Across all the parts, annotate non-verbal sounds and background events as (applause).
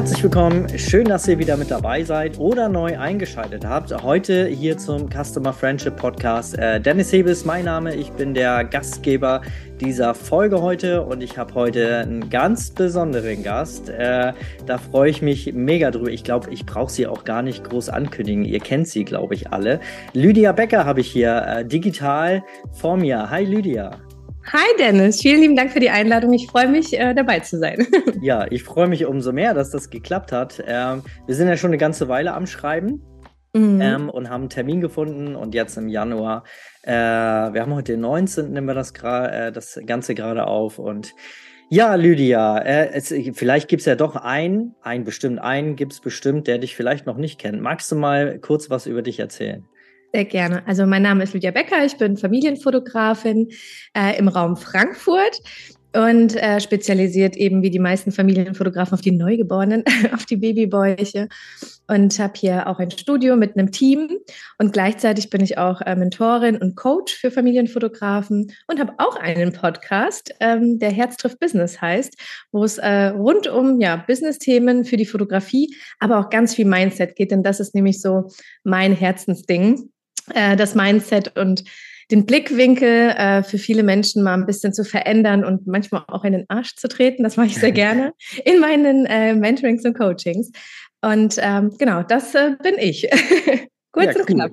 Herzlich willkommen. Schön, dass ihr wieder mit dabei seid oder neu eingeschaltet habt. Heute hier zum Customer Friendship Podcast. Äh, Dennis Hebe ist mein Name. Ich bin der Gastgeber dieser Folge heute und ich habe heute einen ganz besonderen Gast. Äh, da freue ich mich mega drüber. Ich glaube, ich brauche sie auch gar nicht groß ankündigen. Ihr kennt sie, glaube ich, alle. Lydia Becker habe ich hier äh, digital vor mir. Hi Lydia. Hi Dennis, vielen lieben Dank für die Einladung. Ich freue mich, äh, dabei zu sein. (laughs) ja, ich freue mich umso mehr, dass das geklappt hat. Ähm, wir sind ja schon eine ganze Weile am Schreiben mhm. ähm, und haben einen Termin gefunden und jetzt im Januar, äh, wir haben heute den 19. nehmen wir das, äh, das Ganze gerade auf und ja, Lydia, äh, es, vielleicht gibt es ja doch einen, einen bestimmt, einen gibt es bestimmt, der dich vielleicht noch nicht kennt. Magst du mal kurz was über dich erzählen? Sehr gerne. Also mein Name ist Lydia Becker, ich bin Familienfotografin äh, im Raum Frankfurt und äh, spezialisiert eben wie die meisten Familienfotografen auf die Neugeborenen, (laughs) auf die Babybäuche und habe hier auch ein Studio mit einem Team und gleichzeitig bin ich auch äh, Mentorin und Coach für Familienfotografen und habe auch einen Podcast, ähm, der Herz trifft Business heißt, wo es äh, rund um ja Business-Themen für die Fotografie, aber auch ganz viel Mindset geht, denn das ist nämlich so mein Herzensding äh, das Mindset und den Blickwinkel äh, für viele Menschen mal ein bisschen zu verändern und manchmal auch in den Arsch zu treten. Das mache ich sehr (laughs) gerne in meinen äh, Mentorings und Coachings. Und ähm, genau, das äh, bin ich. (laughs) Kurz ja, und cool. knapp.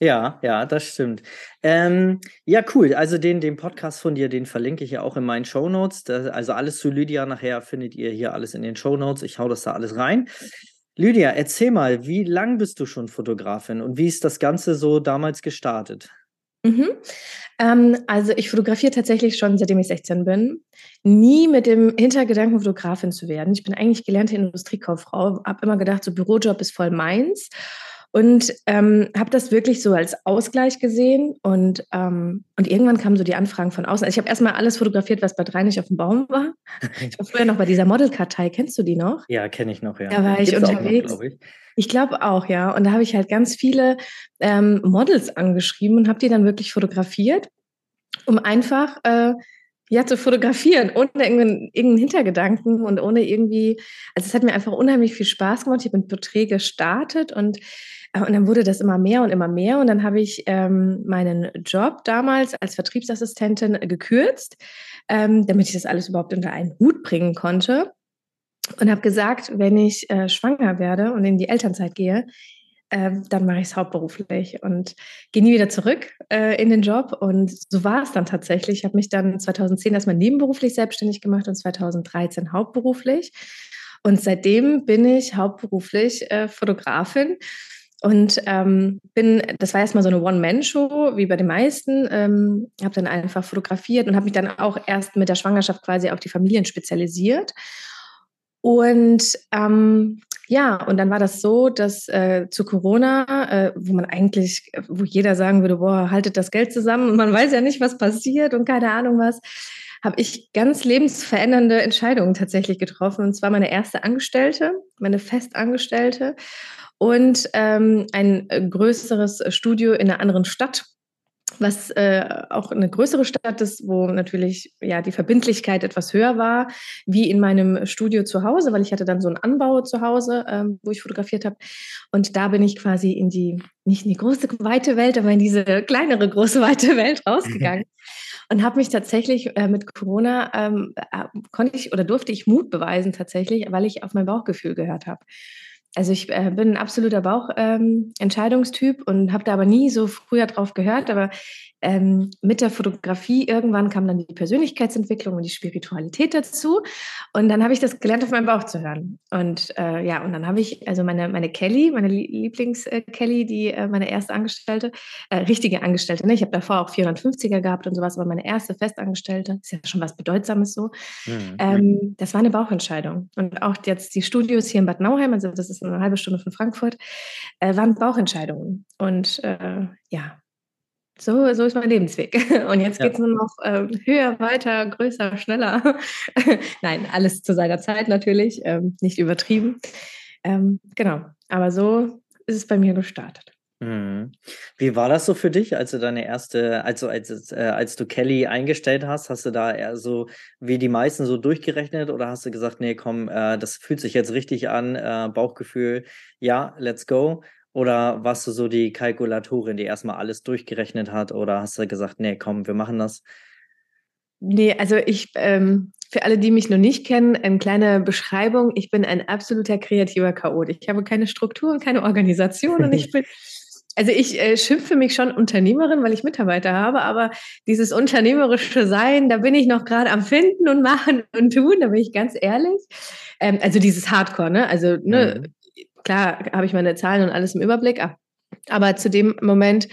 Ja, ja, das stimmt. Ähm, ja, cool. Also den, den Podcast von dir, den verlinke ich ja auch in meinen Show Notes. Also alles zu Lydia nachher findet ihr hier alles in den Show Notes. Ich hau das da alles rein. Lydia, erzähl mal, wie lang bist du schon Fotografin und wie ist das Ganze so damals gestartet? Mhm. Ähm, also ich fotografiere tatsächlich schon seitdem ich 16 bin. Nie mit dem Hintergedanken, Fotografin zu werden. Ich bin eigentlich gelernte Industriekauffrau, habe immer gedacht, so Bürojob ist voll meins. Und ähm, habe das wirklich so als Ausgleich gesehen. Und, ähm, und irgendwann kamen so die Anfragen von außen. Also ich habe erstmal alles fotografiert, was bei drei nicht auf dem Baum war. Ich war früher noch bei dieser Modelkartei. Kennst du die noch? Ja, kenne ich noch, ja. Da war ich Gibt's unterwegs. Noch, ich ich glaube auch, ja. Und da habe ich halt ganz viele ähm, Models angeschrieben und habe die dann wirklich fotografiert, um einfach äh, ja, zu fotografieren, ohne irgendeinen, irgendeinen Hintergedanken und ohne irgendwie, also es hat mir einfach unheimlich viel Spaß gemacht. Ich habe ein Porträt gestartet und und dann wurde das immer mehr und immer mehr. Und dann habe ich ähm, meinen Job damals als Vertriebsassistentin gekürzt, ähm, damit ich das alles überhaupt unter einen Hut bringen konnte. Und habe gesagt, wenn ich äh, schwanger werde und in die Elternzeit gehe, äh, dann mache ich es hauptberuflich und gehe nie wieder zurück äh, in den Job. Und so war es dann tatsächlich. Ich habe mich dann 2010 erstmal nebenberuflich selbstständig gemacht und 2013 hauptberuflich. Und seitdem bin ich hauptberuflich äh, Fotografin und ähm, bin, das war erstmal so eine One-Man-Show, wie bei den meisten. Ähm, habe dann einfach fotografiert und habe mich dann auch erst mit der Schwangerschaft quasi auf die Familien spezialisiert. Und ähm, ja, und dann war das so, dass äh, zu Corona, äh, wo man eigentlich, wo jeder sagen würde, boah, haltet das Geld zusammen und man weiß ja nicht, was passiert und keine Ahnung was, habe ich ganz lebensverändernde Entscheidungen tatsächlich getroffen. Und zwar meine erste Angestellte, meine Festangestellte und ähm, ein äh, größeres Studio in einer anderen Stadt, was äh, auch eine größere Stadt ist, wo natürlich ja die Verbindlichkeit etwas höher war, wie in meinem Studio zu Hause, weil ich hatte dann so einen Anbau zu Hause, ähm, wo ich fotografiert habe. Und da bin ich quasi in die, nicht in die große, weite Welt, aber in diese kleinere, große, weite Welt rausgegangen. und habe mich tatsächlich äh, mit Corona ähm, äh, konnte ich oder durfte ich Mut beweisen tatsächlich, weil ich auf mein Bauchgefühl gehört habe. Also ich äh, bin ein absoluter Bauchentscheidungstyp ähm, und habe da aber nie so früher drauf gehört. Aber ähm, mit der Fotografie irgendwann kam dann die Persönlichkeitsentwicklung und die Spiritualität dazu. Und dann habe ich das gelernt, auf meinen Bauch zu hören. Und äh, ja, und dann habe ich, also meine, meine Kelly, meine Lieblings-Kelly, die äh, meine erste Angestellte, äh, richtige Angestellte, ne? ich habe davor auch 450er gehabt und sowas, aber meine erste Festangestellte, ist ja schon was Bedeutsames so. Mhm. Ähm, das war eine Bauchentscheidung. Und auch jetzt die Studios hier in Bad Nauheim, also das ist eine halbe Stunde von Frankfurt, äh, waren Bauchentscheidungen. Und äh, ja, so, so ist mein Lebensweg. (laughs) Und jetzt geht es ja. nur noch äh, höher, weiter, größer, schneller. (laughs) Nein, alles zu seiner Zeit natürlich, ähm, nicht übertrieben. Ähm, genau, aber so ist es bei mir gestartet. Mhm. Wie war das so für dich, als du deine erste, also als, äh, als du Kelly eingestellt hast, hast du da eher so wie die meisten so durchgerechnet oder hast du gesagt, nee, komm, äh, das fühlt sich jetzt richtig an, äh, Bauchgefühl, ja, let's go? Oder warst du so die Kalkulatorin, die erstmal alles durchgerechnet hat oder hast du gesagt, nee, komm, wir machen das? Nee, also ich, ähm, für alle, die mich noch nicht kennen, eine kleine Beschreibung. Ich bin ein absoluter kreativer Chaot. Ich habe keine Struktur und keine Organisation und ich (laughs) bin also ich äh, schimpfe mich schon Unternehmerin, weil ich Mitarbeiter habe, aber dieses unternehmerische Sein, da bin ich noch gerade am Finden und Machen und Tun, da bin ich ganz ehrlich. Ähm, also dieses Hardcore, ne? Also ne, mhm. klar habe ich meine Zahlen und alles im Überblick, aber zu dem Moment,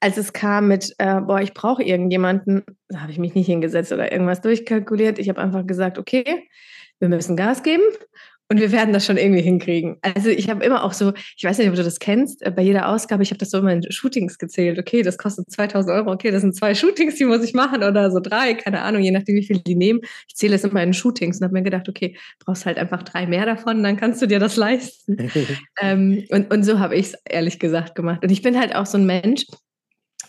als es kam mit, äh, boah, ich brauche irgendjemanden, da habe ich mich nicht hingesetzt oder irgendwas durchkalkuliert. Ich habe einfach gesagt, okay, wir müssen Gas geben und wir werden das schon irgendwie hinkriegen. Also ich habe immer auch so, ich weiß nicht, ob du das kennst, äh, bei jeder Ausgabe, ich habe das so immer in Shootings gezählt. Okay, das kostet 2000 Euro. Okay, das sind zwei Shootings, die muss ich machen oder so drei, keine Ahnung, je nachdem, wie viel die nehmen. Ich zähle es immer in Shootings und habe mir gedacht, okay, brauchst halt einfach drei mehr davon, dann kannst du dir das leisten. (laughs) ähm, und, und so habe ich es ehrlich gesagt gemacht. Und ich bin halt auch so ein Mensch,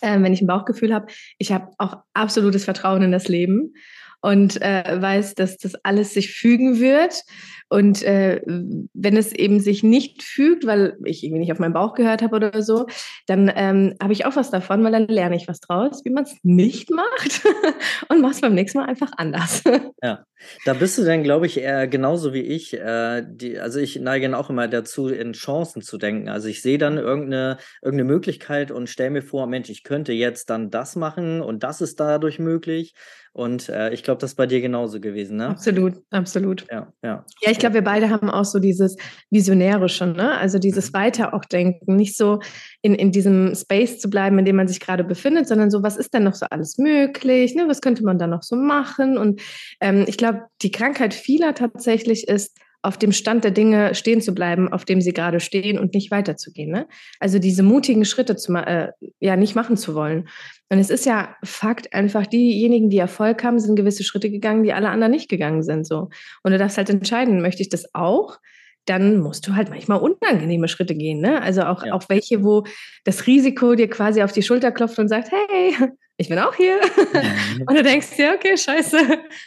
äh, wenn ich ein Bauchgefühl habe, ich habe auch absolutes Vertrauen in das Leben und äh, weiß, dass das alles sich fügen wird. Und äh, wenn es eben sich nicht fügt, weil ich irgendwie nicht auf meinen Bauch gehört habe oder so, dann ähm, habe ich auch was davon, weil dann lerne ich was draus, wie man es nicht macht (laughs) und mache es beim nächsten Mal einfach anders. (laughs) Ja, da bist du dann, glaube ich, eher genauso wie ich. Äh, die, also ich neige auch immer dazu, in Chancen zu denken. Also ich sehe dann irgendeine, irgendeine Möglichkeit und stelle mir vor, Mensch, ich könnte jetzt dann das machen und das ist dadurch möglich. Und äh, ich glaube, das ist bei dir genauso gewesen, ne? Absolut, absolut. Ja, ja. Ja, ich glaube, wir beide haben auch so dieses Visionäre schon, ne? Also dieses mhm. Weiter auch denken, nicht so in, in diesem Space zu bleiben, in dem man sich gerade befindet, sondern so, was ist denn noch so alles möglich? Ne? Was könnte man da noch so machen? Und ähm, ich glaube, die Krankheit vieler tatsächlich ist, auf dem Stand der Dinge stehen zu bleiben, auf dem sie gerade stehen und nicht weiterzugehen. Ne? Also diese mutigen Schritte zu, äh, ja nicht machen zu wollen. Und es ist ja Fakt einfach, diejenigen, die Erfolg haben, sind gewisse Schritte gegangen, die alle anderen nicht gegangen sind. So. Und du darfst halt entscheiden, möchte ich das auch? Dann musst du halt manchmal unangenehme Schritte gehen. Ne? Also auch, ja. auch welche, wo das Risiko dir quasi auf die Schulter klopft und sagt, hey, ich bin auch hier. Mhm. und du denkst dir, okay, scheiße.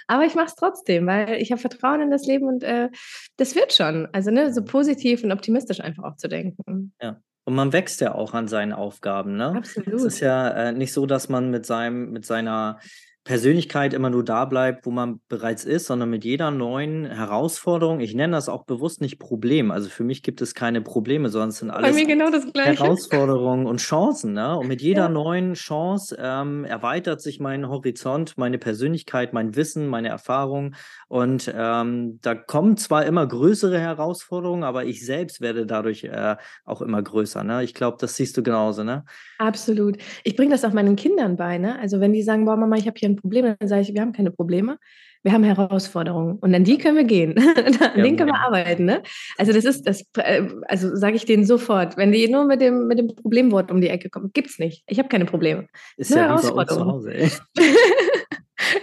Aber ich mache es trotzdem, weil ich habe Vertrauen in das Leben und äh, das wird schon. Also ne, so positiv und optimistisch einfach auch zu denken. Ja. Und man wächst ja auch an seinen Aufgaben, ne? Absolut. Es ist ja äh, nicht so, dass man mit seinem, mit seiner Persönlichkeit immer nur da bleibt, wo man bereits ist, sondern mit jeder neuen Herausforderung, ich nenne das auch bewusst nicht Problem, also für mich gibt es keine Probleme, sondern es sind alles genau Herausforderungen und Chancen. Ne? Und mit jeder ja. neuen Chance ähm, erweitert sich mein Horizont, meine Persönlichkeit, mein Wissen, meine Erfahrung. Und ähm, da kommen zwar immer größere Herausforderungen, aber ich selbst werde dadurch äh, auch immer größer. Ne? Ich glaube, das siehst du genauso. Ne? Absolut. Ich bringe das auch meinen Kindern bei. Ne? Also wenn die sagen, boah Mama, ich habe hier ein Problem, dann sage ich, wir haben keine Probleme. Wir haben Herausforderungen und an die können wir gehen, (laughs) an denen können wir arbeiten. Ne? Also das ist das, äh, also sage ich denen sofort, wenn die nur mit dem mit dem Problemwort um die Ecke kommen, gibt's nicht. Ich habe keine Probleme. Ist Nur ja Herausforderungen. Zu Hause, (laughs)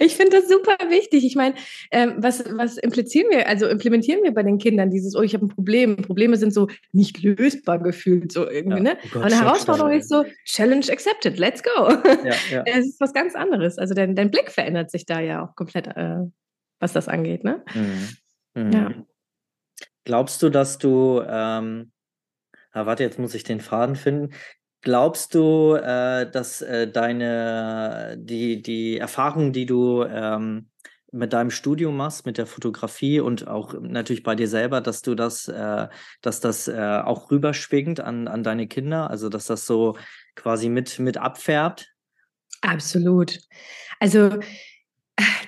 Ich finde das super wichtig. Ich meine, ähm, was, was implizieren wir, also implementieren wir bei den Kindern dieses, oh, ich habe ein Problem. Probleme sind so nicht lösbar gefühlt, so irgendwie, ja. ne? Oh Gott, eine Herausforderung ist so, Challenge accepted, let's go. Ja, ja. (laughs) Es ist was ganz anderes. Also dein, dein Blick verändert sich da ja auch komplett, äh, was das angeht, ne? Mhm. Mhm. Ja. Glaubst du, dass du, ähm, ah, warte, jetzt muss ich den Faden finden. Glaubst du, äh, dass äh, deine, die, die Erfahrungen, die du ähm, mit deinem Studium machst, mit der Fotografie und auch natürlich bei dir selber, dass du das, äh, dass das äh, auch rüberschwingt an, an deine Kinder, also dass das so quasi mit, mit abfärbt? Absolut. Also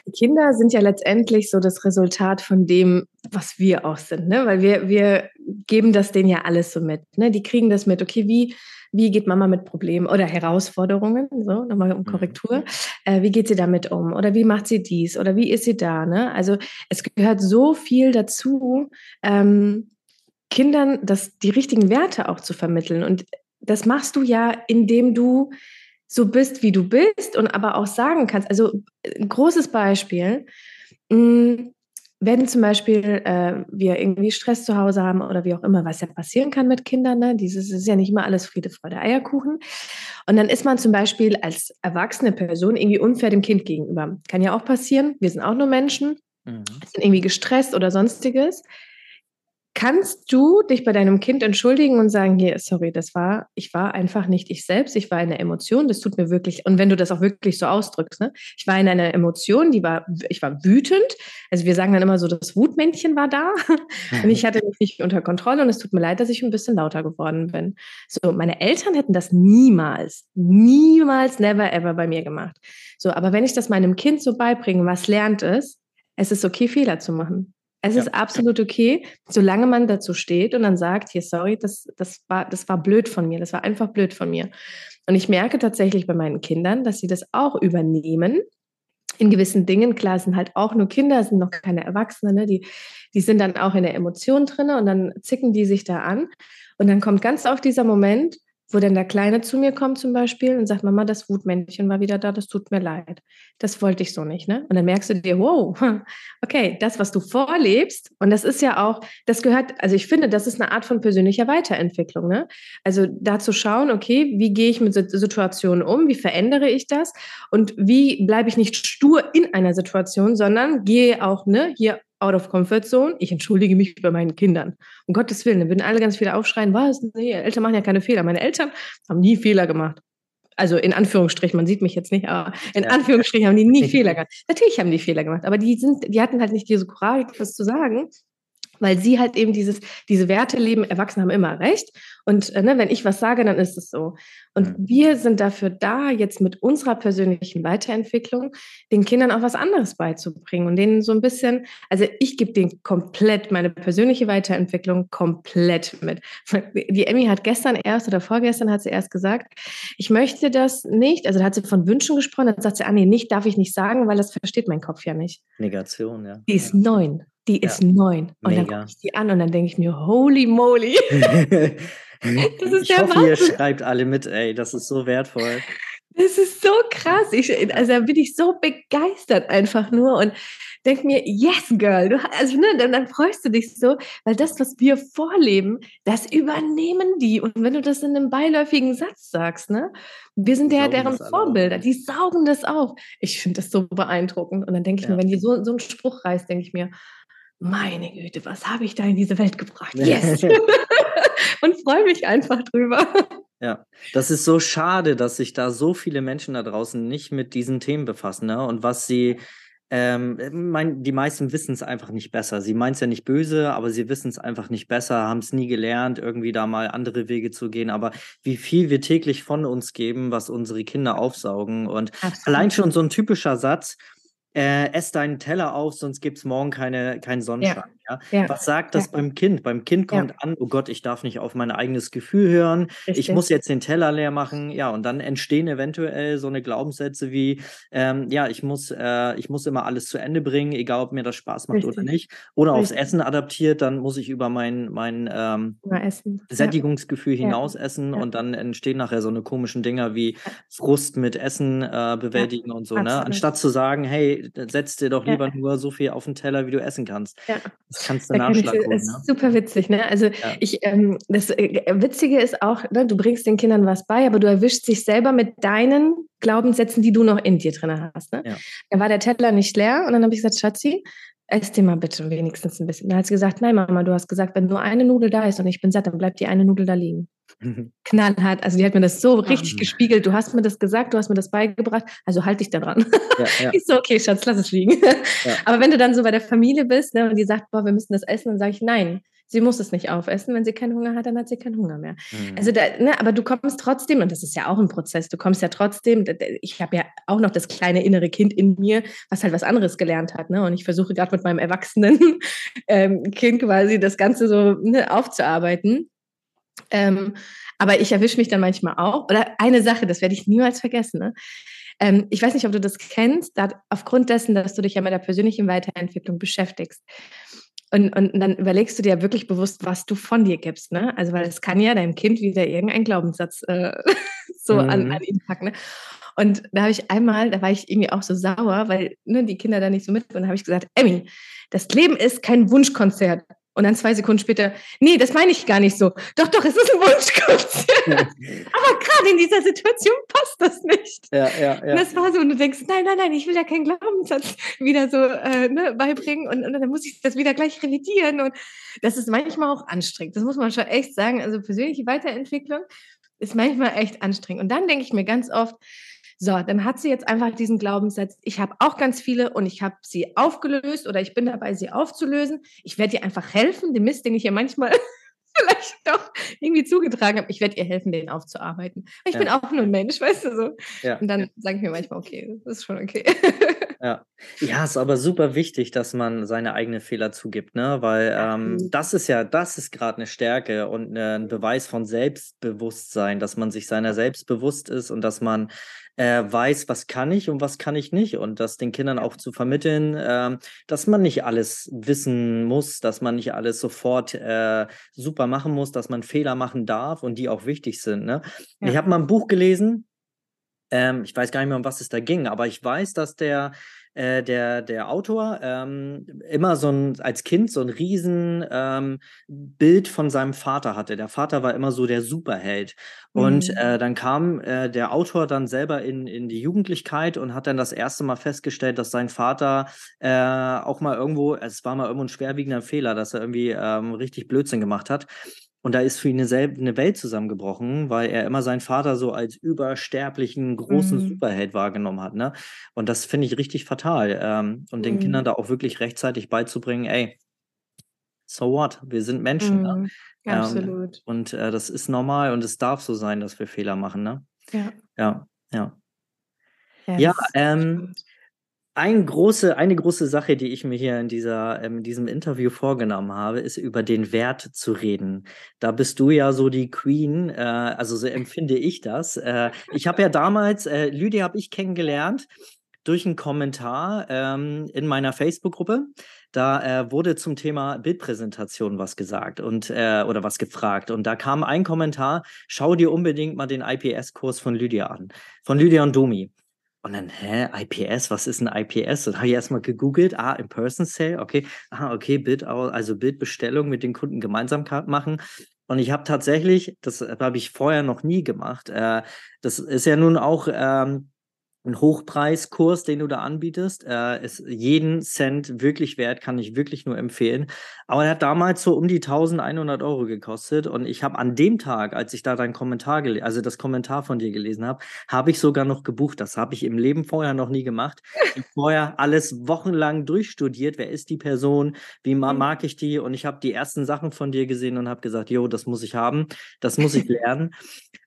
die Kinder sind ja letztendlich so das Resultat von dem, was wir auch sind, ne? Weil wir, wir geben das denen ja alles so mit. Ne? Die kriegen das mit, okay, wie wie geht Mama mit Problemen oder Herausforderungen, so nochmal um mhm. Korrektur, äh, wie geht sie damit um oder wie macht sie dies oder wie ist sie da, ne? Also es gehört so viel dazu, ähm, Kindern das, die richtigen Werte auch zu vermitteln und das machst du ja, indem du so bist, wie du bist und aber auch sagen kannst, also ein großes Beispiel, mh, hm, wenn zum Beispiel äh, wir irgendwie Stress zu Hause haben oder wie auch immer, was ja passieren kann mit Kindern, ne? dieses ist ja nicht immer alles Friede, Freude, Eierkuchen. Und dann ist man zum Beispiel als erwachsene Person irgendwie unfair dem Kind gegenüber. Kann ja auch passieren. Wir sind auch nur Menschen, mhm. sind irgendwie gestresst oder sonstiges. Kannst du dich bei deinem Kind entschuldigen und sagen, hier, sorry, das war, ich war einfach nicht ich selbst, ich war eine Emotion, das tut mir wirklich, und wenn du das auch wirklich so ausdrückst, ne, ich war in einer Emotion, die war, ich war wütend, also wir sagen dann immer so, das Wutmännchen war da und ich hatte mich nicht unter Kontrolle und es tut mir leid, dass ich ein bisschen lauter geworden bin. So, meine Eltern hätten das niemals, niemals, never ever bei mir gemacht. So, aber wenn ich das meinem Kind so beibringe, was lernt es? Es ist okay, Fehler zu machen. Es ja. ist absolut okay, solange man dazu steht und dann sagt, hier, sorry, das, das, war, das war blöd von mir, das war einfach blöd von mir. Und ich merke tatsächlich bei meinen Kindern, dass sie das auch übernehmen. In gewissen Dingen, klar, sind halt auch nur Kinder, sind noch keine Erwachsene, ne? die, die sind dann auch in der Emotion drin und dann zicken die sich da an. Und dann kommt ganz oft dieser Moment, wo dann der Kleine zu mir kommt zum Beispiel und sagt, Mama, das Wutmännchen war wieder da, das tut mir leid. Das wollte ich so nicht, ne? Und dann merkst du dir, wow, (laughs) okay, das, was du vorlebst, und das ist ja auch, das gehört, also ich finde, das ist eine Art von persönlicher Weiterentwicklung, ne? Also da zu schauen, okay, wie gehe ich mit Situationen um, wie verändere ich das und wie bleibe ich nicht stur in einer Situation, sondern gehe auch, ne, hier out of comfort zone. Ich entschuldige mich bei meinen Kindern. Um Gottes Willen, dann würden alle ganz viele aufschreien, was? Nee, Eltern machen ja keine Fehler. Meine Eltern haben nie Fehler gemacht. Also in Anführungsstrichen, man sieht mich jetzt nicht, aber in. Anführungsstrichen haben die nie (laughs) Fehler gemacht. Natürlich haben die Fehler gemacht, aber die sind, die hatten halt nicht diese Courage, was zu sagen weil sie halt eben dieses, diese Werte leben, Erwachsene haben immer recht. Und äh, ne, wenn ich was sage, dann ist es so. Und wir sind dafür da, jetzt mit unserer persönlichen Weiterentwicklung den Kindern auch was anderes beizubringen und denen so ein bisschen, also ich gebe denen komplett meine persönliche Weiterentwicklung komplett mit. Die Emmy hat gestern erst oder vorgestern hat sie erst gesagt, ich möchte das nicht, also da hat sie von Wünschen gesprochen, dann sagt sie, ah nee, nicht darf ich nicht sagen, weil das versteht mein Kopf ja nicht. Negation, ja. Die ist neun. Die ist ja. neun. Und Mega. dann gucke ich die an und dann denke ich mir, holy moly. (laughs) (laughs) das ist ich hoffe, Wahnsinn. ihr schreibt alle mit, ey, das ist so wertvoll. Das ist so krass. Ich, also da bin ich so begeistert einfach nur und denke mir, yes, girl. Du, also ne, dann, dann, freust du dich so, weil das, was wir vorleben, das übernehmen die. Und wenn du das in einem beiläufigen Satz sagst, ne, wir sind ja deren Vorbilder, die saugen das auf. Ich finde das so beeindruckend. Und dann denke ich ja. mir, wenn die so, so einen Spruch reißt, denke ich mir, meine Güte, was habe ich da in diese Welt gebracht? Yes! (laughs) und freue mich einfach drüber. Ja, das ist so schade, dass sich da so viele Menschen da draußen nicht mit diesen Themen befassen. Ne? Und was sie, ähm, mein, die meisten wissen es einfach nicht besser. Sie meinen es ja nicht böse, aber sie wissen es einfach nicht besser, haben es nie gelernt, irgendwie da mal andere Wege zu gehen. Aber wie viel wir täglich von uns geben, was unsere Kinder aufsaugen. Und Absolut. allein schon so ein typischer Satz, äh, ess deinen Teller auf, sonst gibt es morgen keine, keinen Sonnenschein. Ja. Ja. Was sagt das ja. beim Kind? Beim Kind kommt ja. an, oh Gott, ich darf nicht auf mein eigenes Gefühl hören, Richtig. ich muss jetzt den Teller leer machen. Ja, und dann entstehen eventuell so eine Glaubenssätze wie, ähm, ja, ich muss, äh, ich muss immer alles zu Ende bringen, egal ob mir das Spaß macht Richtig. oder nicht. Oder Richtig. aufs Essen adaptiert, dann muss ich über mein, mein ähm, Sättigungsgefühl hinaus essen und dann entstehen nachher so eine komischen Dinger wie Frust mit Essen äh, bewältigen und so. Ne? Anstatt zu sagen, hey, setz dir doch lieber nur so viel auf den Teller, wie du essen kannst. Ja. Das kannst du da Nachschlag holen. Das ist ne? super witzig, ne? Also ja. ich, ähm, das äh, Witzige ist auch, ne, du bringst den Kindern was bei, aber du erwischst dich selber mit deinen Glaubenssätzen, die du noch in dir drin hast. Ne? Ja. Da war der Teller nicht leer und dann habe ich gesagt, Schatzi, ess dir mal bitte wenigstens ein bisschen. Dann hat sie gesagt, nein, Mama, du hast gesagt, wenn nur eine Nudel da ist und ich bin satt, dann bleibt die eine Nudel da liegen. (laughs) Knallhart. Also die hat mir das so richtig gespiegelt. Du hast mir das gesagt, du hast mir das beigebracht, also halt dich da dran. Ja, ja. (laughs) Ich so, okay, Schatz, lass es liegen. Ja. Aber wenn du dann so bei der Familie bist ne, und die sagt, boah, wir müssen das essen, dann sage ich, nein, sie muss es nicht aufessen. Wenn sie keinen Hunger hat, dann hat sie keinen Hunger mehr. Mhm. Also, da, ne, aber du kommst trotzdem, und das ist ja auch ein Prozess, du kommst ja trotzdem, ich habe ja auch noch das kleine innere Kind in mir, was halt was anderes gelernt hat. Ne? Und ich versuche gerade mit meinem erwachsenen (laughs) ähm, Kind quasi das Ganze so ne, aufzuarbeiten. Ähm, aber ich erwische mich dann manchmal auch. Oder eine Sache, das werde ich niemals vergessen. Ne? Ähm, ich weiß nicht, ob du das kennst, da, aufgrund dessen, dass du dich ja mit der persönlichen Weiterentwicklung beschäftigst. Und, und dann überlegst du dir wirklich bewusst, was du von dir gibst. Ne? Also, weil es kann ja deinem Kind wieder irgendein Glaubenssatz äh, (laughs) so mhm. an, an ihn packen. Ne? Und da habe ich einmal, da war ich irgendwie auch so sauer, weil ne, die Kinder da nicht so mit. Und da habe ich gesagt, Emmy, das Leben ist kein Wunschkonzert. Und dann zwei Sekunden später, nee, das meine ich gar nicht so. Doch, doch, es ist ein Wunschkonzert. (laughs) Aber gerade in dieser Situation passt das nicht. Ja, ja, ja. Und das war so, und du denkst, nein, nein, nein, ich will ja keinen Glaubenssatz wieder so äh, ne, beibringen und, und dann muss ich das wieder gleich revidieren. Und das ist manchmal auch anstrengend. Das muss man schon echt sagen. Also persönliche Weiterentwicklung ist manchmal echt anstrengend. Und dann denke ich mir ganz oft, so, dann hat sie jetzt einfach diesen Glaubenssatz, ich habe auch ganz viele und ich habe sie aufgelöst oder ich bin dabei, sie aufzulösen. Ich werde ihr einfach helfen, den Mist, den ich ihr manchmal (laughs) vielleicht doch irgendwie zugetragen habe. Ich werde ihr helfen, den aufzuarbeiten. Ich ja. bin auch nur ein Mensch, weißt du so. Ja. Und dann sage ich mir manchmal, okay, das ist schon okay. (laughs) Ja. ja, ist aber super wichtig, dass man seine eigenen Fehler zugibt, ne? Weil ähm, das ist ja, das ist gerade eine Stärke und äh, ein Beweis von Selbstbewusstsein, dass man sich seiner selbst bewusst ist und dass man äh, weiß, was kann ich und was kann ich nicht. Und das den Kindern auch zu vermitteln, äh, dass man nicht alles wissen muss, dass man nicht alles sofort äh, super machen muss, dass man Fehler machen darf und die auch wichtig sind. Ne? Ja. Ich habe mal ein Buch gelesen, ähm, ich weiß gar nicht mehr, um was es da ging, aber ich weiß, dass der, äh, der, der Autor ähm, immer so ein, als Kind so ein riesen ähm, Bild von seinem Vater hatte. Der Vater war immer so der Superheld. Und mhm. äh, dann kam äh, der Autor dann selber in, in die Jugendlichkeit und hat dann das erste Mal festgestellt, dass sein Vater äh, auch mal irgendwo, es war mal irgendwo ein schwerwiegender Fehler, dass er irgendwie ähm, richtig Blödsinn gemacht hat. Und da ist für ihn eine, eine, Welt zusammengebrochen, weil er immer seinen Vater so als übersterblichen, großen mhm. Superheld wahrgenommen hat. Ne? Und das finde ich richtig fatal. Ähm, und mhm. den Kindern da auch wirklich rechtzeitig beizubringen, ey, so what? Wir sind Menschen. Ne? Mhm. Ne? Ähm, Absolut. und äh, das ist normal und es darf so sein, dass wir Fehler machen. Ne? Ja. Ja, ja. Ja, ja ähm, ein große, eine große Sache, die ich mir hier in dieser, ähm, in diesem Interview vorgenommen habe, ist über den Wert zu reden. Da bist du ja so die Queen, äh, also so empfinde ich das. Äh, ich habe ja damals, äh, Lydia habe ich kennengelernt durch einen Kommentar ähm, in meiner Facebook-Gruppe. Da äh, wurde zum Thema Bildpräsentation was gesagt und äh, oder was gefragt. Und da kam ein Kommentar: Schau dir unbedingt mal den IPS-Kurs von Lydia an, von Lydia und Domi. Und dann, hä, IPS, was ist ein IPS? Und habe ich erstmal gegoogelt, ah, In-Person Sale, okay, ah, okay, Bild, also Bildbestellung mit den Kunden gemeinsam machen. Und ich habe tatsächlich, das habe ich vorher noch nie gemacht, äh, das ist ja nun auch ähm, ein Hochpreiskurs, den du da anbietest. Äh, ist jeden Cent wirklich wert, kann ich wirklich nur empfehlen. Aber er hat damals so um die 1100 Euro gekostet. Und ich habe an dem Tag, als ich da dein Kommentar, also das Kommentar von dir gelesen habe, habe ich sogar noch gebucht. Das habe ich im Leben vorher noch nie gemacht. Ich habe vorher alles wochenlang durchstudiert. Wer ist die Person? Wie mhm. mag ich die? Und ich habe die ersten Sachen von dir gesehen und habe gesagt, jo, das muss ich haben. Das muss ich (laughs) lernen.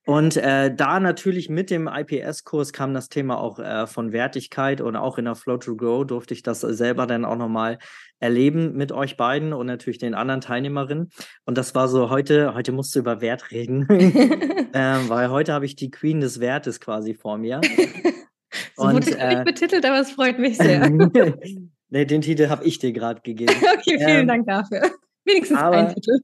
Und äh, da natürlich mit dem IPS-Kurs kam das Thema auch äh, von Wertigkeit und auch in der Flow to Grow durfte ich das selber dann auch nochmal erleben mit euch beiden und natürlich den anderen Teilnehmerinnen. Und das war so, heute, heute musst du über Wert reden, (laughs) ähm, weil heute habe ich die Queen des Wertes quasi vor mir. (laughs) so und, wurde ich äh, nicht betitelt, aber es freut mich sehr. (laughs) nee, den Titel habe ich dir gerade gegeben. okay, vielen ähm, Dank dafür. Wenigstens aber, ein Titel.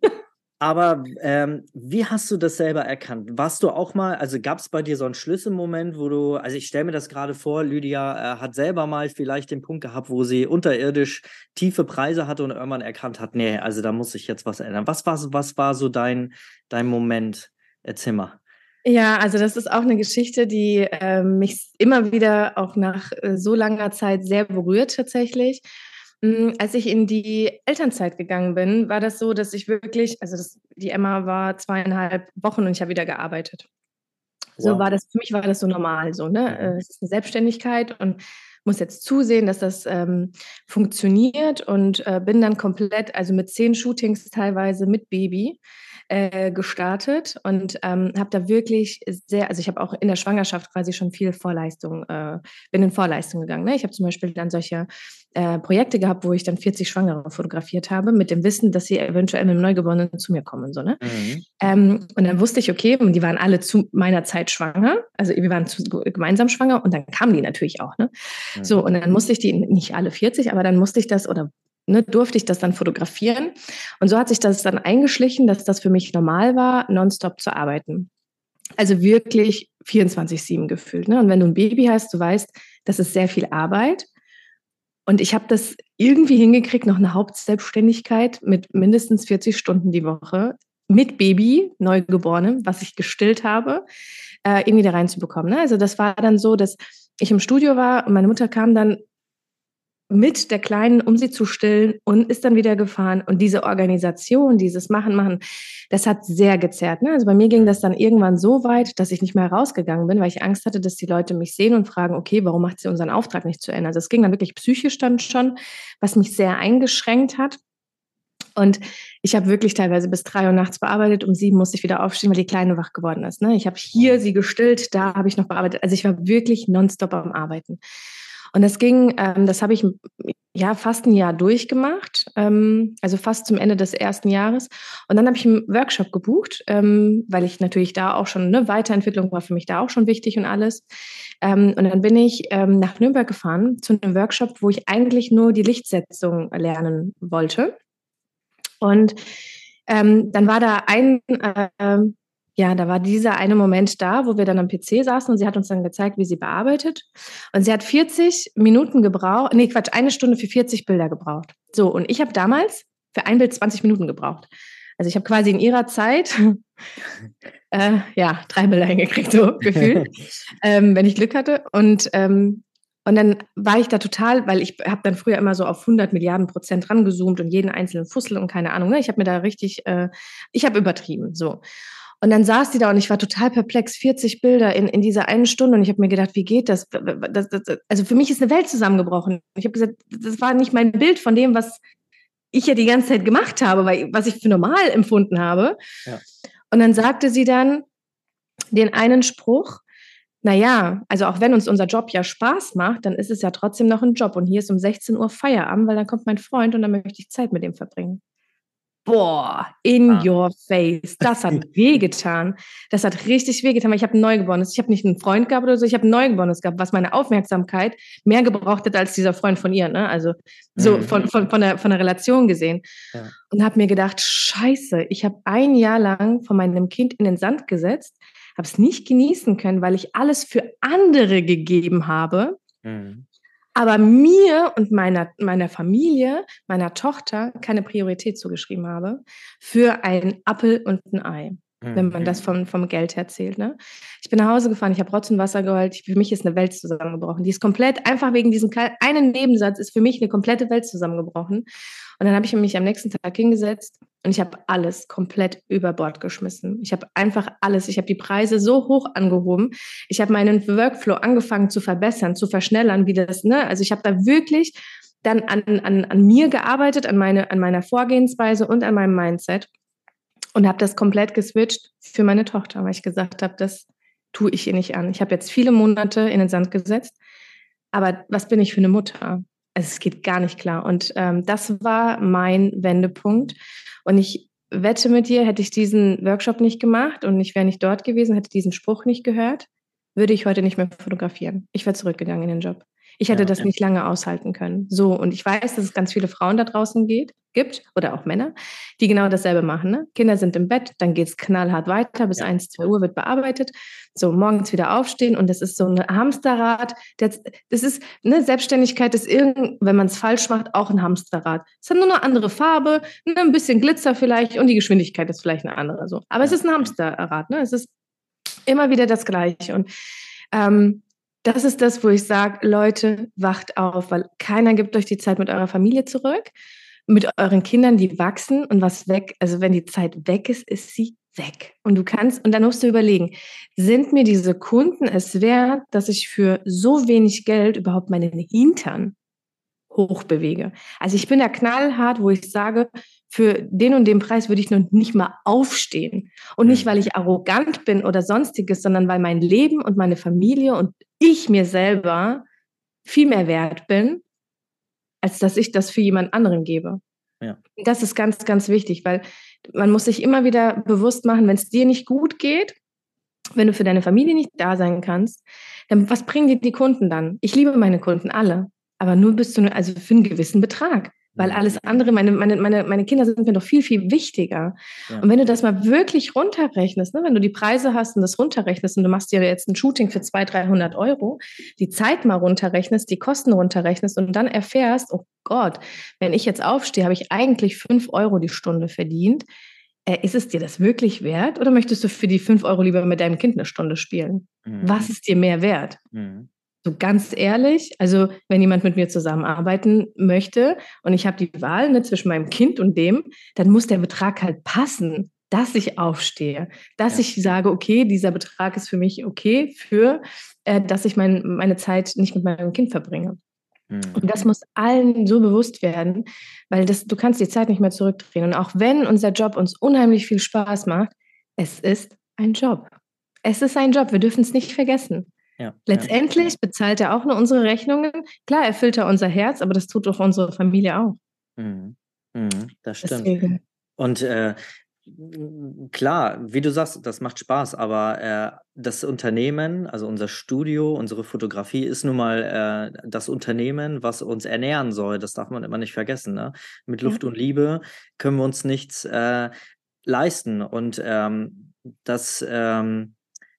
Aber ähm, wie hast du das selber erkannt? Warst du auch mal, also gab es bei dir so einen Schlüsselmoment, wo du, also ich stelle mir das gerade vor, Lydia äh, hat selber mal vielleicht den Punkt gehabt, wo sie unterirdisch tiefe Preise hatte und irgendwann erkannt hat, nee, also da muss ich jetzt was ändern. Was war, was war so dein, dein Moment? Erzähl mal. Ja, also das ist auch eine Geschichte, die äh, mich immer wieder auch nach äh, so langer Zeit sehr berührt tatsächlich. Hm, als ich in die Elternzeit gegangen bin, war das so, dass ich wirklich, also das, die Emma war zweieinhalb Wochen und ich habe wieder gearbeitet. Wow. So war das, für mich war das so normal, so, ne? Mhm. Äh, es ist eine Selbstständigkeit und muss jetzt zusehen, dass das ähm, funktioniert und äh, bin dann komplett, also mit zehn Shootings teilweise mit Baby, äh, gestartet und ähm, habe da wirklich sehr, also ich habe auch in der Schwangerschaft quasi schon viel Vorleistung, äh, bin in Vorleistung gegangen. Ne? Ich habe zum Beispiel dann solche äh, Projekte gehabt, wo ich dann 40 Schwangere fotografiert habe, mit dem Wissen, dass sie eventuell mit dem Neugeborenen zu mir kommen. So, ne? Mhm. Ähm, und dann wusste ich, okay, und die waren alle zu meiner Zeit schwanger, also wir waren zu, gemeinsam schwanger und dann kamen die natürlich auch. Ne? Mhm. So, und dann musste ich die, nicht alle 40, aber dann musste ich das oder ne, durfte ich das dann fotografieren. Und so hat sich das dann eingeschlichen, dass das für mich normal war, nonstop zu arbeiten. Also wirklich 24-7 gefühlt. Ne? Und wenn du ein Baby hast, du weißt, das ist sehr viel Arbeit. Und ich habe das irgendwie hingekriegt, noch eine Hauptselbstständigkeit mit mindestens 40 Stunden die Woche mit Baby, Neugeborenem, was ich gestillt habe, äh, irgendwie da reinzubekommen. Ne? Also das war dann so, dass ich im Studio war und meine Mutter kam dann mit der Kleinen, um sie zu stillen und ist dann wieder gefahren. Und diese Organisation, dieses Machen, Machen, das hat sehr gezerrt. Ne? Also bei mir ging das dann irgendwann so weit, dass ich nicht mehr rausgegangen bin, weil ich Angst hatte, dass die Leute mich sehen und fragen, okay, warum macht sie unseren Auftrag nicht zu Ende? Also es ging dann wirklich psychisch dann schon, was mich sehr eingeschränkt hat. Und ich habe wirklich teilweise bis drei Uhr nachts bearbeitet. Um sieben musste ich wieder aufstehen, weil die Kleine wach geworden ist. Ne? Ich habe hier sie gestillt, da habe ich noch bearbeitet. Also ich war wirklich nonstop am Arbeiten. Und das ging, ähm, das habe ich ja fast ein Jahr durchgemacht, ähm, also fast zum Ende des ersten Jahres. Und dann habe ich einen Workshop gebucht, ähm, weil ich natürlich da auch schon, eine Weiterentwicklung war für mich da auch schon wichtig und alles. Ähm, und dann bin ich ähm, nach Nürnberg gefahren zu einem Workshop, wo ich eigentlich nur die Lichtsetzung lernen wollte. Und ähm, dann war da ein äh, ja, da war dieser eine Moment da, wo wir dann am PC saßen und sie hat uns dann gezeigt, wie sie bearbeitet. Und sie hat 40 Minuten gebraucht, nee, Quatsch, eine Stunde für 40 Bilder gebraucht. So, und ich habe damals für ein Bild 20 Minuten gebraucht. Also ich habe quasi in ihrer Zeit (laughs) äh, ja drei Bilder hingekriegt, so (laughs) gefühlt, ähm, wenn ich Glück hatte. Und ähm, und dann war ich da total, weil ich habe dann früher immer so auf 100 Milliarden Prozent rangezoomt und jeden einzelnen Fussel und keine Ahnung. Ne? Ich habe mir da richtig, äh, ich habe übertrieben, so. Und dann saß die da und ich war total perplex, 40 Bilder in, in dieser einen Stunde. Und ich habe mir gedacht, wie geht das? Das, das? Also für mich ist eine Welt zusammengebrochen. Ich habe gesagt, das war nicht mein Bild von dem, was ich ja die ganze Zeit gemacht habe, weil, was ich für normal empfunden habe. Ja. Und dann sagte sie dann den einen Spruch, naja, also auch wenn uns unser Job ja Spaß macht, dann ist es ja trotzdem noch ein Job. Und hier ist um 16 Uhr Feierabend, weil dann kommt mein Freund und dann möchte ich Zeit mit ihm verbringen boah, in ah. your face. Das hat (laughs) wehgetan. Das hat richtig wehgetan, weil ich habe ein Neugeborenes. Ich habe nicht einen Freund gehabt oder so, ich habe ein Neugeborenes gehabt, was meine Aufmerksamkeit mehr gebraucht hat als dieser Freund von ihr. Ne? Also so mhm. von, von, von, der, von der Relation gesehen. Ja. Und habe mir gedacht, scheiße, ich habe ein Jahr lang von meinem Kind in den Sand gesetzt, habe es nicht genießen können, weil ich alles für andere gegeben habe. Mhm aber mir und meiner, meiner Familie, meiner Tochter keine Priorität zugeschrieben habe für ein Apfel und ein Ei. Wenn man das mhm. vom, vom Geld her zählt. Ne? Ich bin nach Hause gefahren, ich habe Rotz und Wasser geholt. Für mich ist eine Welt zusammengebrochen. Die ist komplett, einfach wegen diesem einen Nebensatz, ist für mich eine komplette Welt zusammengebrochen. Und dann habe ich mich am nächsten Tag hingesetzt und ich habe alles komplett über Bord geschmissen. Ich habe einfach alles. Ich habe die Preise so hoch angehoben. Ich habe meinen Workflow angefangen zu verbessern, zu verschnellern, wie das, ne? Also ich habe da wirklich dann an, an, an mir gearbeitet, an, meine, an meiner Vorgehensweise und an meinem Mindset und habe das komplett geswitcht für meine Tochter, weil ich gesagt habe, das tue ich ihr nicht an. Ich habe jetzt viele Monate in den Sand gesetzt, aber was bin ich für eine Mutter? Also es geht gar nicht klar. Und ähm, das war mein Wendepunkt. Und ich wette mit dir, hätte ich diesen Workshop nicht gemacht und ich wäre nicht dort gewesen, hätte diesen Spruch nicht gehört, würde ich heute nicht mehr fotografieren. Ich wäre zurückgegangen in den Job. Ich hätte ja, das nicht lange aushalten können. So, und ich weiß, dass es ganz viele Frauen da draußen geht, gibt oder auch Männer, die genau dasselbe machen. Ne? Kinder sind im Bett, dann geht es knallhart weiter, bis ja. 1, 2 Uhr wird bearbeitet. So, morgens wieder aufstehen und das ist so ein Hamsterrad. Das, das ist eine Selbstständigkeit, ist irgend, wenn man es falsch macht, auch ein Hamsterrad. Es hat nur eine andere Farbe, ne, ein bisschen Glitzer vielleicht und die Geschwindigkeit ist vielleicht eine andere. So. Aber es ist ein Hamsterrad. Ne? Es ist immer wieder das Gleiche. Und ähm, das ist das, wo ich sage, Leute, wacht auf, weil keiner gibt euch die Zeit mit eurer Familie zurück, mit euren Kindern, die wachsen und was weg, also wenn die Zeit weg ist, ist sie weg. Und du kannst, und dann musst du überlegen, sind mir diese Kunden es wert, dass ich für so wenig Geld überhaupt meinen Hintern hochbewege? Also ich bin da knallhart, wo ich sage, für den und den Preis würde ich noch nicht mal aufstehen. Und nicht, weil ich arrogant bin oder sonstiges, sondern weil mein Leben und meine Familie und ich mir selber viel mehr wert bin, als dass ich das für jemand anderen gebe. Ja. Das ist ganz, ganz wichtig, weil man muss sich immer wieder bewusst machen, wenn es dir nicht gut geht, wenn du für deine Familie nicht da sein kannst, dann was bringen dir die Kunden dann? Ich liebe meine Kunden alle, aber nur bis zu, also für einen gewissen Betrag. Weil mhm. alles andere, meine, meine, meine, meine Kinder sind mir doch viel, viel wichtiger. Ja. Und wenn du das mal wirklich runterrechnest, ne, wenn du die Preise hast und das runterrechnest und du machst dir jetzt ein Shooting für 200, 300 Euro, die Zeit mal runterrechnest, die Kosten runterrechnest und dann erfährst, oh Gott, wenn ich jetzt aufstehe, habe ich eigentlich 5 Euro die Stunde verdient. Äh, ist es dir das wirklich wert oder möchtest du für die 5 Euro lieber mit deinem Kind eine Stunde spielen? Mhm. Was ist dir mehr wert? Mhm so ganz ehrlich, also wenn jemand mit mir zusammenarbeiten möchte und ich habe die Wahl ne, zwischen meinem Kind und dem, dann muss der Betrag halt passen, dass ich aufstehe, dass ja. ich sage, okay, dieser Betrag ist für mich okay, für, äh, dass ich mein, meine Zeit nicht mit meinem Kind verbringe. Mhm. Und das muss allen so bewusst werden, weil das, du kannst die Zeit nicht mehr zurückdrehen. Und auch wenn unser Job uns unheimlich viel Spaß macht, es ist ein Job. Es ist ein Job, wir dürfen es nicht vergessen. Ja, Letztendlich ja. bezahlt er auch nur unsere Rechnungen. Klar, erfüllt er unser Herz, aber das tut doch unsere Familie auch. Mhm. Mhm, das stimmt. Deswegen. Und äh, klar, wie du sagst, das macht Spaß, aber äh, das Unternehmen, also unser Studio, unsere Fotografie ist nun mal äh, das Unternehmen, was uns ernähren soll. Das darf man immer nicht vergessen. Ne? Mit Luft ja. und Liebe können wir uns nichts äh, leisten. Und ähm, das ähm,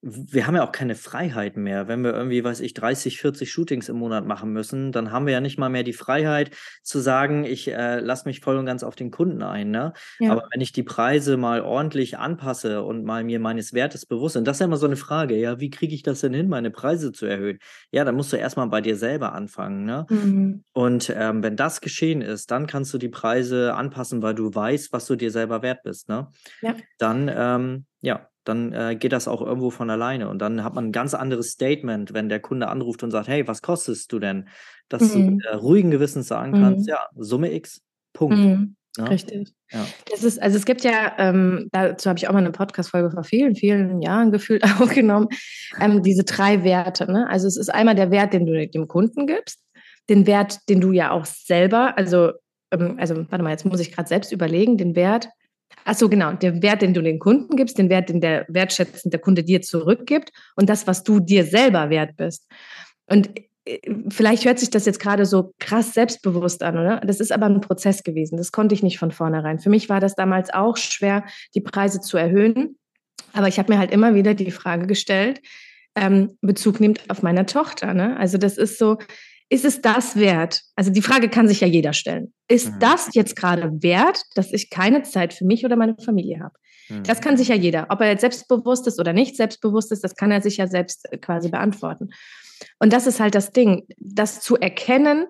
wir haben ja auch keine Freiheit mehr. Wenn wir irgendwie, weiß ich, 30, 40 Shootings im Monat machen müssen, dann haben wir ja nicht mal mehr die Freiheit zu sagen, ich äh, lasse mich voll und ganz auf den Kunden ein. Ne? Ja. Aber wenn ich die Preise mal ordentlich anpasse und mal mir meines Wertes bewusst, und das ist ja immer so eine Frage, ja, wie kriege ich das denn hin, meine Preise zu erhöhen? Ja, dann musst du erstmal bei dir selber anfangen. Ne? Mhm. Und ähm, wenn das geschehen ist, dann kannst du die Preise anpassen, weil du weißt, was du dir selber wert bist. Ne? Ja. Dann, ähm, ja, dann äh, geht das auch irgendwo von alleine. Und dann hat man ein ganz anderes Statement, wenn der Kunde anruft und sagt, hey, was kostest du denn? Dass mhm. du äh, ruhigen Gewissens sagen mhm. kannst, ja, Summe X, Punkt. Mhm. Ja? Richtig. Ja. Das ist, also es gibt ja, ähm, dazu habe ich auch mal eine Podcast-Folge vor vielen, vielen Jahren gefühlt (laughs) aufgenommen, ähm, diese drei Werte. Ne? Also es ist einmal der Wert, den du dem Kunden gibst, den Wert, den du ja auch selber, also, ähm, also warte mal, jetzt muss ich gerade selbst überlegen, den Wert, Ach so, genau. Der Wert, den du den Kunden gibst, den Wert, den der wertschätzend der Kunde dir zurückgibt und das, was du dir selber wert bist. Und äh, vielleicht hört sich das jetzt gerade so krass selbstbewusst an, oder? Das ist aber ein Prozess gewesen. Das konnte ich nicht von vornherein. Für mich war das damals auch schwer, die Preise zu erhöhen. Aber ich habe mir halt immer wieder die Frage gestellt, ähm, Bezug nimmt auf meine Tochter. Ne? Also das ist so, ist es das wert? Also die Frage kann sich ja jeder stellen. Ist mhm. das jetzt gerade wert, dass ich keine Zeit für mich oder meine Familie habe? Mhm. Das kann sich ja jeder. Ob er jetzt selbstbewusst ist oder nicht selbstbewusst ist, das kann er sich ja selbst äh, quasi beantworten. Und das ist halt das Ding, das zu erkennen,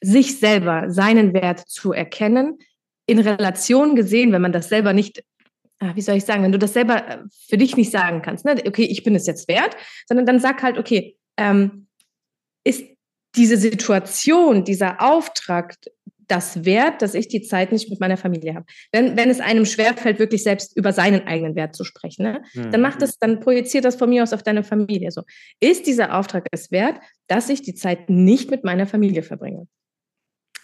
sich selber, seinen Wert zu erkennen, in Relation gesehen, wenn man das selber nicht ah, wie soll ich sagen, wenn du das selber äh, für dich nicht sagen kannst, ne? okay, ich bin es jetzt wert, sondern dann sag halt, okay, ähm, ist diese Situation, dieser Auftrag das wert, dass ich die Zeit nicht mit meiner Familie habe. Wenn, wenn es einem schwerfällt, wirklich selbst über seinen eigenen Wert zu sprechen, ne? Mhm. dann macht das, dann projiziert das von mir aus auf deine Familie. So, ist dieser Auftrag es wert, dass ich die Zeit nicht mit meiner Familie verbringe?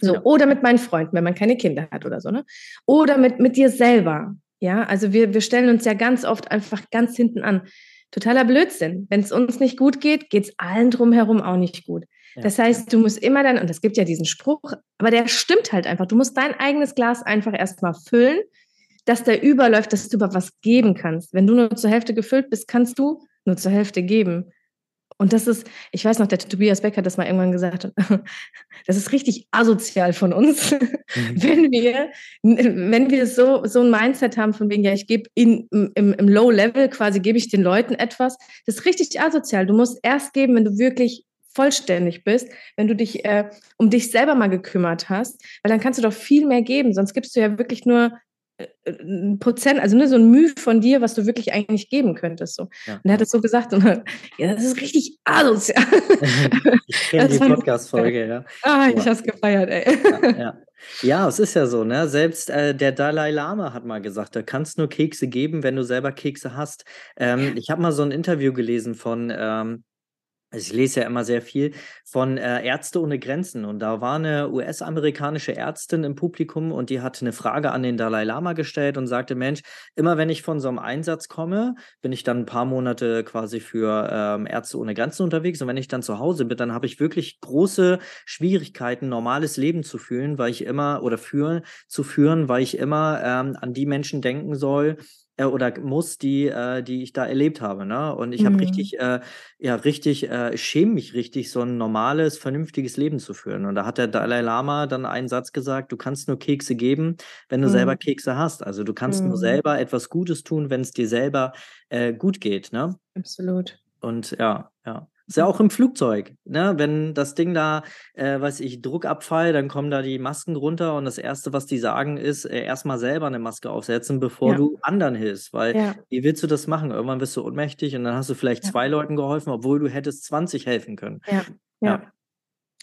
So, ja. oder mit meinen Freunden, wenn man keine Kinder hat oder so, ne? Oder mit, mit dir selber. Ja, also wir, wir stellen uns ja ganz oft einfach ganz hinten an. Totaler Blödsinn. Wenn es uns nicht gut geht, geht es allen drumherum auch nicht gut. Das heißt, du musst immer dann, und es gibt ja diesen Spruch, aber der stimmt halt einfach. Du musst dein eigenes Glas einfach erstmal füllen, dass der überläuft, dass du über was geben kannst. Wenn du nur zur Hälfte gefüllt bist, kannst du nur zur Hälfte geben. Und das ist, ich weiß noch, der Tobias Becker hat das mal irgendwann gesagt, (laughs) das ist richtig asozial von uns, mhm. (laughs) wenn wir, wenn wir so, so ein Mindset haben von wegen, ja, ich gebe in, im, im Low Level quasi, gebe ich den Leuten etwas. Das ist richtig asozial. Du musst erst geben, wenn du wirklich vollständig bist, wenn du dich äh, um dich selber mal gekümmert hast, weil dann kannst du doch viel mehr geben. Sonst gibst du ja wirklich nur äh, ein Prozent, also nur so ein Mühe von dir, was du wirklich eigentlich geben könntest. So. Ja. Und er hat es so gesagt und ja, das ist richtig asozial. (laughs) ich kenne die Podcast-Folge, ja. Ah, ich ja. hab's gefeiert, ey. Ja, ja. ja, es ist ja so, ne? Selbst äh, der Dalai Lama hat mal gesagt, du kannst nur Kekse geben, wenn du selber Kekse hast. Ähm, ich habe mal so ein Interview gelesen von ähm, also ich lese ja immer sehr viel von äh, Ärzte ohne Grenzen. Und da war eine US-amerikanische Ärztin im Publikum und die hat eine Frage an den Dalai Lama gestellt und sagte, Mensch, immer wenn ich von so einem Einsatz komme, bin ich dann ein paar Monate quasi für ähm, Ärzte ohne Grenzen unterwegs. Und wenn ich dann zu Hause bin, dann habe ich wirklich große Schwierigkeiten, normales Leben zu fühlen, weil ich immer oder führen zu führen, weil ich immer ähm, an die Menschen denken soll, äh, oder muss, die, äh, die ich da erlebt habe. Ne? Und ich mhm. habe richtig, äh, ja, richtig, äh, schäme mich richtig, so ein normales, vernünftiges Leben zu führen. Und da hat der Dalai Lama dann einen Satz gesagt, du kannst nur Kekse geben, wenn du mhm. selber Kekse hast. Also du kannst mhm. nur selber etwas Gutes tun, wenn es dir selber äh, gut geht. Ne? Absolut. Und ja, ja. Ist ja auch im Flugzeug, ne? Wenn das Ding da, äh, weiß ich, Druckabfall, dann kommen da die Masken runter und das Erste, was die sagen, ist, äh, erstmal selber eine Maske aufsetzen, bevor ja. du anderen hilfst. Weil ja. wie willst du das machen? Irgendwann bist du ohnmächtig und dann hast du vielleicht ja. zwei Leuten geholfen, obwohl du hättest 20 helfen können. Ja.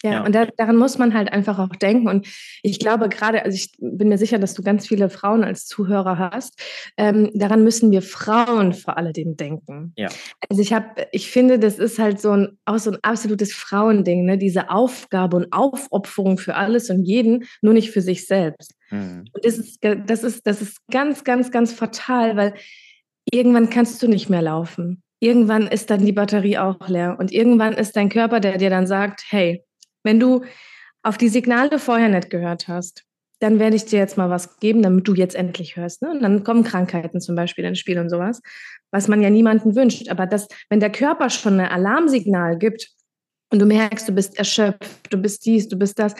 Ja. Ja, und da, daran muss man halt einfach auch denken. Und ich glaube gerade, also ich bin mir sicher, dass du ganz viele Frauen als Zuhörer hast. Ähm, daran müssen wir Frauen vor alledem denken. Ja. Also ich habe, ich finde, das ist halt so ein auch so ein absolutes Frauending, ne? Diese Aufgabe und Aufopferung für alles und jeden, nur nicht für sich selbst. Mhm. Und das ist, das ist, das ist ganz, ganz, ganz fatal, weil irgendwann kannst du nicht mehr laufen. Irgendwann ist dann die Batterie auch leer und irgendwann ist dein Körper, der dir dann sagt, hey, wenn du auf die Signale vorher nicht gehört hast, dann werde ich dir jetzt mal was geben, damit du jetzt endlich hörst. Ne? Und dann kommen Krankheiten zum Beispiel ins Spiel und sowas, was man ja niemanden wünscht. Aber das, wenn der Körper schon ein Alarmsignal gibt und du merkst, du bist erschöpft, du bist dies, du bist das,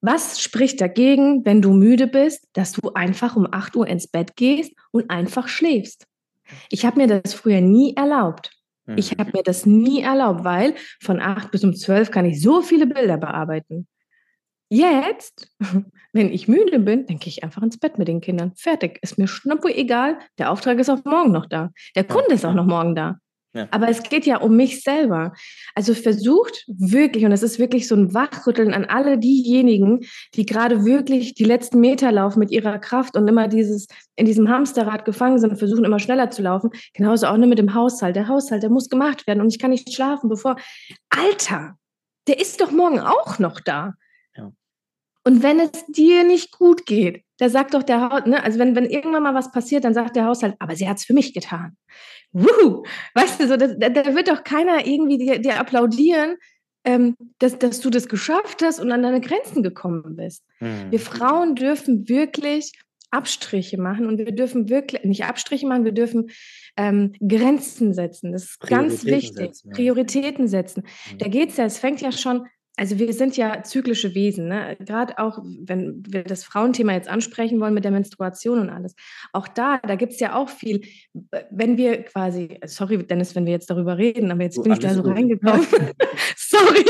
was spricht dagegen, wenn du müde bist, dass du einfach um 8 Uhr ins Bett gehst und einfach schläfst? Ich habe mir das früher nie erlaubt. Ich mhm. habe mir das nie erlaubt, weil von acht bis um zwölf kann ich so viele Bilder bearbeiten. Jetzt, (laughs) wenn ich müde bin, denke ich einfach ins Bett mit den Kindern. Fertig. Ist mir schnappo egal. Der Auftrag ist auch morgen noch da. Der Kunde ist auch noch morgen da. Aber es geht ja um mich selber. Also versucht wirklich, und es ist wirklich so ein Wachrütteln an alle diejenigen, die gerade wirklich die letzten Meter laufen mit ihrer Kraft und immer dieses in diesem Hamsterrad gefangen sind und versuchen immer schneller zu laufen. Genauso auch nur mit dem Haushalt. Der Haushalt, der muss gemacht werden und ich kann nicht schlafen, bevor. Alter, der ist doch morgen auch noch da. Und wenn es dir nicht gut geht, da sagt doch der Haushalt, ne, also wenn, wenn irgendwann mal was passiert, dann sagt der Haushalt, aber sie hat es für mich getan. Wuhu, weißt du, so, da, da wird doch keiner irgendwie dir, dir applaudieren, ähm, dass, dass du das geschafft hast und an deine Grenzen gekommen bist. Mhm. Wir Frauen dürfen wirklich Abstriche machen und wir dürfen wirklich, nicht Abstriche machen, wir dürfen ähm, Grenzen setzen. Das ist ganz wichtig. Setzen, ja. Prioritäten setzen. Mhm. Da geht es ja, es fängt ja schon also wir sind ja zyklische Wesen, ne? gerade auch, wenn wir das Frauenthema jetzt ansprechen wollen mit der Menstruation und alles. Auch da, da gibt es ja auch viel, wenn wir quasi, sorry Dennis, wenn wir jetzt darüber reden, aber jetzt oh, bin ich da so gut. reingekommen. (laughs) sorry.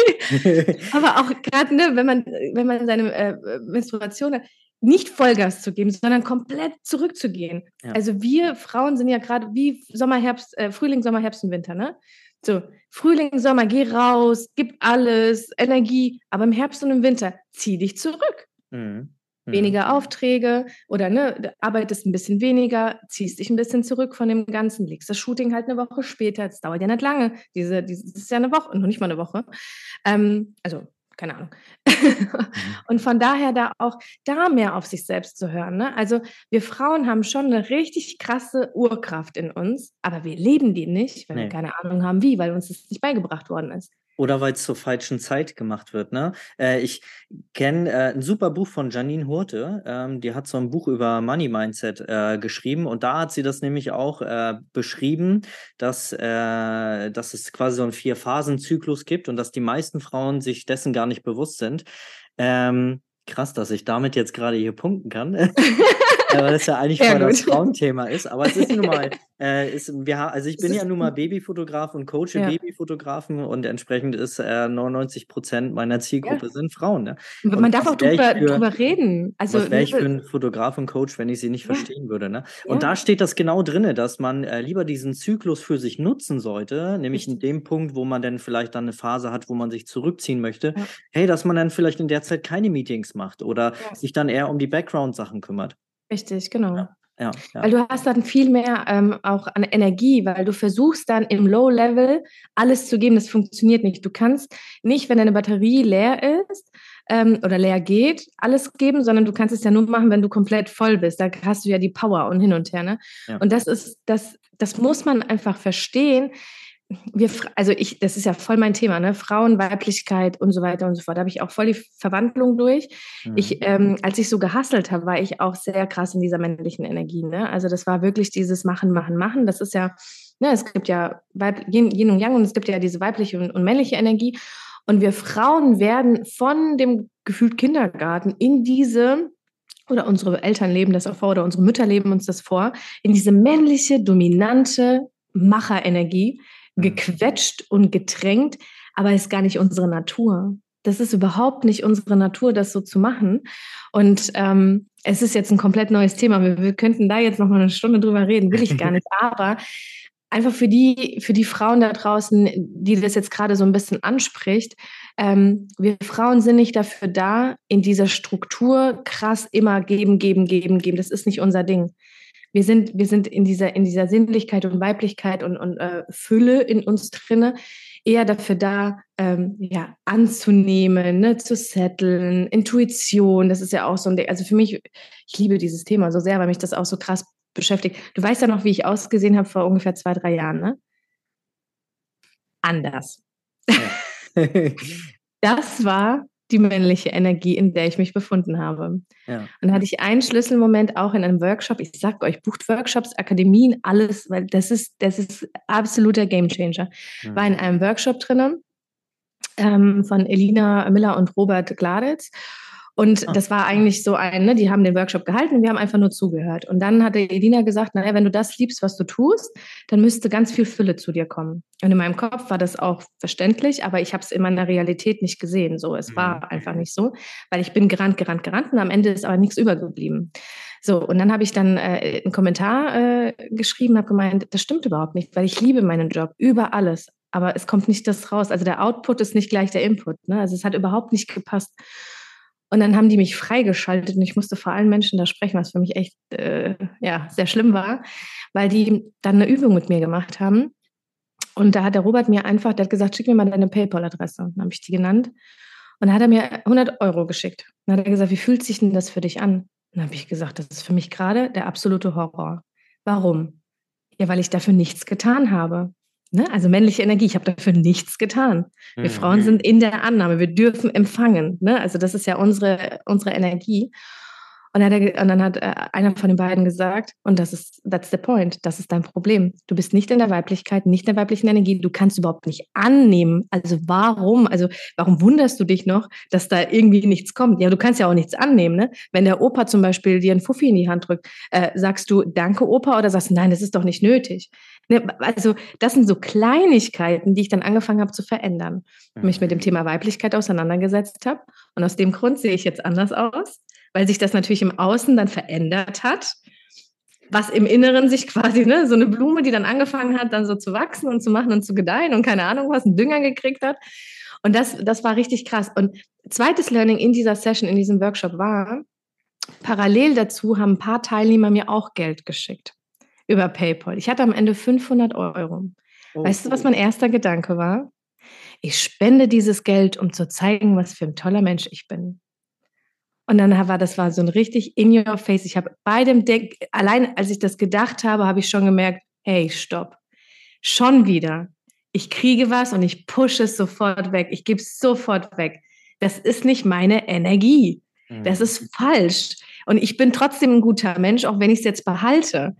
(laughs) aber auch gerade, ne, wenn man, wenn man seine äh, Menstruation hat, nicht Vollgas zu geben, sondern komplett zurückzugehen. Ja. Also wir Frauen sind ja gerade wie Sommer, Herbst, äh, Frühling, Sommer, Herbst und Winter, ne? So, Frühling, Sommer, geh raus, gib alles, Energie, aber im Herbst und im Winter zieh dich zurück. Mhm. Mhm. Weniger Aufträge oder ne, arbeitest ein bisschen weniger, ziehst dich ein bisschen zurück von dem Ganzen, legst das Shooting halt eine Woche später. Das dauert ja nicht lange. Diese, diese, das ist ja eine Woche, noch nicht mal eine Woche. Ähm, also keine Ahnung. Mhm. und von daher da auch da mehr auf sich selbst zu hören. Ne? Also wir Frauen haben schon eine richtig krasse Urkraft in uns, aber wir leben die nicht, weil nee. wir keine Ahnung haben wie, weil uns das nicht beigebracht worden ist. Oder weil es zur falschen Zeit gemacht wird. Ne? Äh, ich kenne äh, ein super Buch von Janine Hurte. Ähm, die hat so ein Buch über Money Mindset äh, geschrieben und da hat sie das nämlich auch äh, beschrieben, dass, äh, dass es quasi so einen Vier-Phasen-Zyklus gibt und dass die meisten Frauen sich dessen gar nicht bewusst sind. Ähm, krass, dass ich damit jetzt gerade hier punkten kann. (laughs) (laughs) weil das ja eigentlich (laughs) voll das Frauenthema ist. Aber es ist nun mal, (laughs) äh, ist, wir, also ich bin ja nun mal Babyfotograf und coache ja. Babyfotografen und entsprechend ist äh, 99 Prozent meiner Zielgruppe ja. sind Frauen. Ne? Man darf auch drüber, für, drüber reden. Also, was wäre ich für ein Fotograf und Coach, wenn ich sie nicht ja. verstehen würde? Ne? Und da steht das genau drin, dass man äh, lieber diesen Zyklus für sich nutzen sollte, nämlich in dem Punkt, wo man dann vielleicht dann eine Phase hat, wo man sich zurückziehen möchte. Hey, dass man dann vielleicht in der Zeit keine Meetings macht oder sich dann eher um die Background-Sachen kümmert. Richtig, genau. Ja. Ja, ja. Weil du hast dann viel mehr ähm, auch an Energie, weil du versuchst dann im Low-Level alles zu geben. Das funktioniert nicht. Du kannst nicht, wenn deine Batterie leer ist ähm, oder leer geht, alles geben, sondern du kannst es ja nur machen, wenn du komplett voll bist. Da hast du ja die Power und hin und her. Ne? Ja. Und das ist, das, das muss man einfach verstehen wir, also ich, das ist ja voll mein Thema, ne? Frauen, Weiblichkeit und so weiter und so fort. Da habe ich auch voll die Verwandlung durch. Mhm. Ich, ähm, als ich so gehasselt habe, war ich auch sehr krass in dieser männlichen Energie. Ne? Also das war wirklich dieses Machen, Machen, Machen. Das ist ja, ne, es gibt ja Weib, Yin, Yin und Yang und es gibt ja diese weibliche und, und männliche Energie. Und wir Frauen werden von dem gefühlt Kindergarten in diese oder unsere Eltern leben das auch vor oder unsere Mütter leben uns das vor, in diese männliche, dominante Macherenergie. Gequetscht und gedrängt, aber ist gar nicht unsere Natur. Das ist überhaupt nicht unsere Natur, das so zu machen. Und ähm, es ist jetzt ein komplett neues Thema. Wir, wir könnten da jetzt noch mal eine Stunde drüber reden, will ich gar nicht. (laughs) Aber einfach für die, für die Frauen da draußen, die das jetzt gerade so ein bisschen anspricht, ähm, wir Frauen sind nicht dafür da, in dieser Struktur krass immer geben, geben, geben, geben. Das ist nicht unser Ding wir sind, wir sind in dieser, in dieser Sinnlichkeit und Weiblichkeit und, und äh, Fülle in uns drinne eher dafür da, ähm, ja, anzunehmen, ne, zu setteln, Intuition, das ist ja auch so ein, also für mich, ich liebe dieses Thema so sehr, weil mich das auch so krass beschäftigt. Du weißt ja noch, wie ich ausgesehen habe vor ungefähr zwei, drei Jahren, ne? Anders. Ja. (laughs) das war die männliche Energie, in der ich mich befunden habe. Ja. Und da hatte ich einen Schlüsselmoment auch in einem Workshop. Ich sage euch, bucht Workshops, Akademien, alles, weil das ist, das ist absoluter Gamechanger. Mhm. War in einem Workshop drinnen ähm, von Elina Miller und Robert Gladitz. Und ah. das war eigentlich so ein, ne, die haben den Workshop gehalten und wir haben einfach nur zugehört. Und dann hatte Edina gesagt, naja, wenn du das liebst, was du tust, dann müsste ganz viel Fülle zu dir kommen. Und in meinem Kopf war das auch verständlich, aber ich habe es in meiner Realität nicht gesehen. So, es war mhm. einfach nicht so, weil ich bin gerannt, gerannt, gerannt und am Ende ist aber nichts übergeblieben. So, und dann habe ich dann äh, einen Kommentar äh, geschrieben, habe gemeint, das stimmt überhaupt nicht, weil ich liebe meinen Job über alles, aber es kommt nicht das raus. Also der Output ist nicht gleich der Input. Ne? Also es hat überhaupt nicht gepasst. Und dann haben die mich freigeschaltet und ich musste vor allen Menschen da sprechen, was für mich echt äh, ja, sehr schlimm war, weil die dann eine Übung mit mir gemacht haben. Und da hat der Robert mir einfach, der hat gesagt, schick mir mal deine PayPal-Adresse. Dann habe ich die genannt. Und dann hat er mir 100 Euro geschickt. Dann hat er gesagt, wie fühlt sich denn das für dich an? Dann habe ich gesagt, das ist für mich gerade der absolute Horror. Warum? Ja, weil ich dafür nichts getan habe. Ne? Also männliche Energie, ich habe dafür nichts getan. Wir mhm. Frauen sind in der Annahme, wir dürfen empfangen. Ne? Also das ist ja unsere, unsere Energie. Und, er, und, dann hat äh, einer von den beiden gesagt, und das ist, that's the point, das ist dein Problem. Du bist nicht in der Weiblichkeit, nicht in der weiblichen Energie, du kannst überhaupt nicht annehmen. Also warum, also warum wunderst du dich noch, dass da irgendwie nichts kommt? Ja, du kannst ja auch nichts annehmen, ne? Wenn der Opa zum Beispiel dir einen Fuffi in die Hand drückt, äh, sagst du, danke Opa, oder sagst du, nein, das ist doch nicht nötig. Ne? Also das sind so Kleinigkeiten, die ich dann angefangen habe zu verändern. Mich mit dem Thema Weiblichkeit auseinandergesetzt habe. Und aus dem Grund sehe ich jetzt anders aus weil sich das natürlich im Außen dann verändert hat, was im Inneren sich quasi, ne, so eine Blume, die dann angefangen hat, dann so zu wachsen und zu machen und zu gedeihen und keine Ahnung was, einen Dünger gekriegt hat. Und das, das war richtig krass. Und zweites Learning in dieser Session, in diesem Workshop war, parallel dazu haben ein paar Teilnehmer mir auch Geld geschickt über PayPal. Ich hatte am Ende 500 Euro. Oh, weißt du, was mein erster Gedanke war? Ich spende dieses Geld, um zu zeigen, was für ein toller Mensch ich bin. Und dann war das war so ein richtig in your face. Ich habe bei dem Deck, allein als ich das gedacht habe, habe ich schon gemerkt, hey, stopp. Schon wieder. Ich kriege was und ich pushe es sofort weg. Ich gebe es sofort weg. Das ist nicht meine Energie. Das ist mhm. falsch. Und ich bin trotzdem ein guter Mensch, auch wenn ich es jetzt behalte.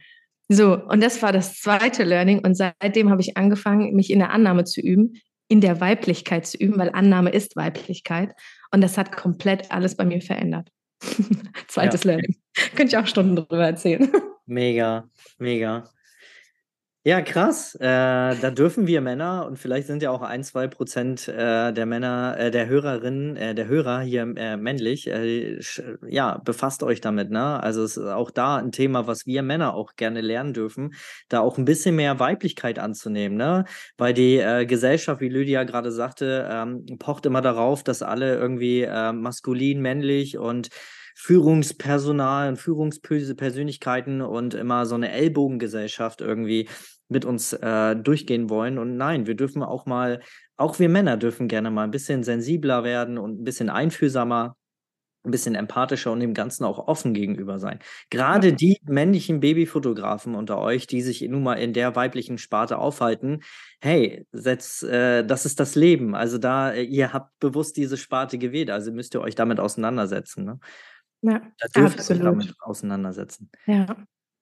So, und das war das zweite Learning. Und seitdem habe ich angefangen, mich in der Annahme zu üben, in der Weiblichkeit zu üben, weil Annahme ist Weiblichkeit. Und das hat komplett alles bei mir verändert. (laughs) Zweites ja. Learning. Könnte ich auch Stunden drüber erzählen. Mega, mega. Ja, krass. Äh, da dürfen wir Männer und vielleicht sind ja auch ein, zwei Prozent äh, der Männer, äh, der Hörerinnen, äh, der Hörer hier äh, männlich. Äh, ja, befasst euch damit. Ne? Also es ist auch da ein Thema, was wir Männer auch gerne lernen dürfen, da auch ein bisschen mehr Weiblichkeit anzunehmen. Ne? Weil die Gesellschaft, wie Lydia gerade sagte, ähm, pocht immer darauf, dass alle irgendwie maskulin, männlich und Führungspersonal und Führungspersönlichkeiten und immer so eine Ellbogengesellschaft irgendwie mit uns äh, durchgehen wollen. Und nein, wir dürfen auch mal, auch wir Männer dürfen gerne mal ein bisschen sensibler werden und ein bisschen einfühlsamer ein bisschen empathischer und dem Ganzen auch offen gegenüber sein. Gerade die männlichen Babyfotografen unter euch, die sich nun mal in der weiblichen Sparte aufhalten, hey, setz, äh, das ist das Leben. Also da, äh, ihr habt bewusst diese Sparte gewählt, also müsst ihr euch damit auseinandersetzen. Ne? Ja, da dürft absolut. Euch damit auseinandersetzen. Ja.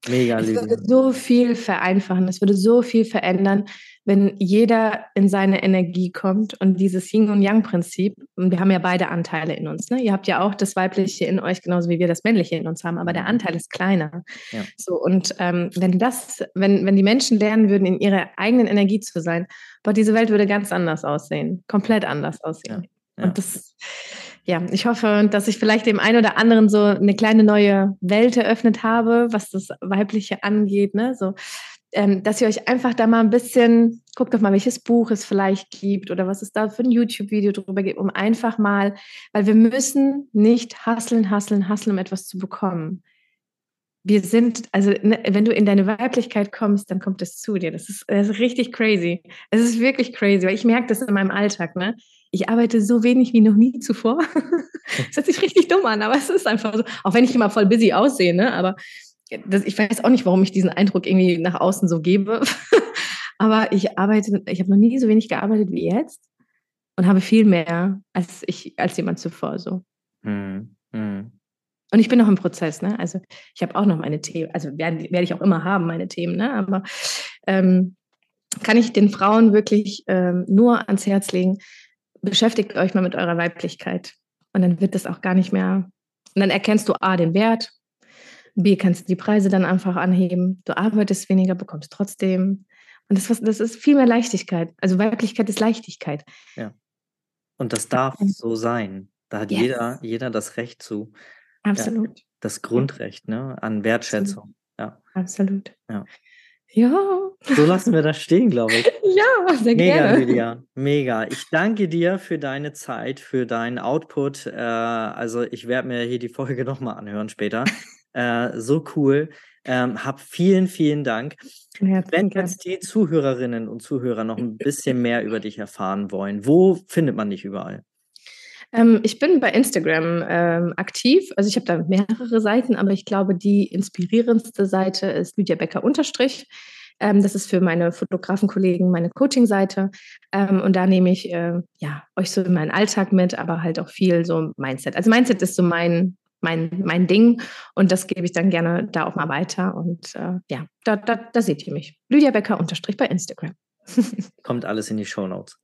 Mega, Es würde so viel vereinfachen, es würde so viel verändern, wenn jeder in seine Energie kommt und dieses Yin- und Yang-Prinzip, und wir haben ja beide Anteile in uns, ne? ihr habt ja auch das Weibliche in euch, genauso wie wir das Männliche in uns haben, aber der mhm. Anteil ist kleiner. Ja. So, und ähm, wenn das, wenn, wenn die Menschen lernen würden, in ihrer eigenen Energie zu sein, boah, diese Welt würde ganz anders aussehen, komplett anders aussehen. Ja. Ja. Und das, ja, ich hoffe, dass ich vielleicht dem einen oder anderen so eine kleine neue Welt eröffnet habe, was das Weibliche angeht, ne? So, ähm, dass ihr euch einfach da mal ein bisschen, guckt doch mal, welches Buch es vielleicht gibt oder was es da für ein YouTube-Video drüber gibt, um einfach mal, weil wir müssen nicht hasseln, hasseln, hasseln, um etwas zu bekommen. Wir sind, also ne, wenn du in deine Weiblichkeit kommst, dann kommt es zu dir. Das ist, das ist richtig crazy. Es ist wirklich crazy, weil ich merke das in meinem Alltag. Ne? Ich arbeite so wenig wie noch nie zuvor. (laughs) das hört sich richtig dumm an, aber es ist einfach so. Auch wenn ich immer voll busy aussehe, ne? aber das, ich weiß auch nicht, warum ich diesen Eindruck irgendwie nach außen so gebe. (laughs) aber ich arbeite, ich habe noch nie so wenig gearbeitet wie jetzt und habe viel mehr als ich, als jemand zuvor so. Mhm. Mhm. Und ich bin noch im Prozess, ne? Also ich habe auch noch meine Themen, also werde, werde ich auch immer haben, meine Themen, ne? Aber ähm, kann ich den Frauen wirklich ähm, nur ans Herz legen, beschäftigt euch mal mit eurer Weiblichkeit. Und dann wird das auch gar nicht mehr. Und dann erkennst du A, den Wert, B, kannst du die Preise dann einfach anheben. Du arbeitest weniger, bekommst trotzdem. Und das, das ist viel mehr Leichtigkeit. Also Weiblichkeit ist Leichtigkeit. Ja. Und das darf so sein. Da hat yes. jeder, jeder das Recht zu. Absolut. Ja, das Grundrecht ne, an Wertschätzung. Absolut. Ja. Absolut. Ja. Ja. So lassen wir das stehen, glaube ich. (laughs) Ja, sehr Mega, gerne. Lydia. Mega. Ich danke dir für deine Zeit, für deinen Output. Äh, also ich werde mir hier die Folge nochmal anhören später. (laughs) äh, so cool. Ähm, hab vielen, vielen Dank. Herzlichen Wenn jetzt die Zuhörerinnen und Zuhörer noch ein bisschen mehr über dich erfahren wollen, wo findet man dich überall? Ähm, ich bin bei Instagram ähm, aktiv. Also ich habe da mehrere Seiten, aber ich glaube, die inspirierendste Seite ist Lydia Becker unterstrich. Ähm, das ist für meine Fotografenkollegen meine Coaching-Seite. Ähm, und da nehme ich äh, ja, euch so in meinen Alltag mit, aber halt auch viel so Mindset. Also Mindset ist so mein, mein, mein Ding und das gebe ich dann gerne da auch mal weiter. Und äh, ja, da, da, da seht ihr mich. Lydia Becker unterstrich bei Instagram. (laughs) Kommt alles in die Show Notes.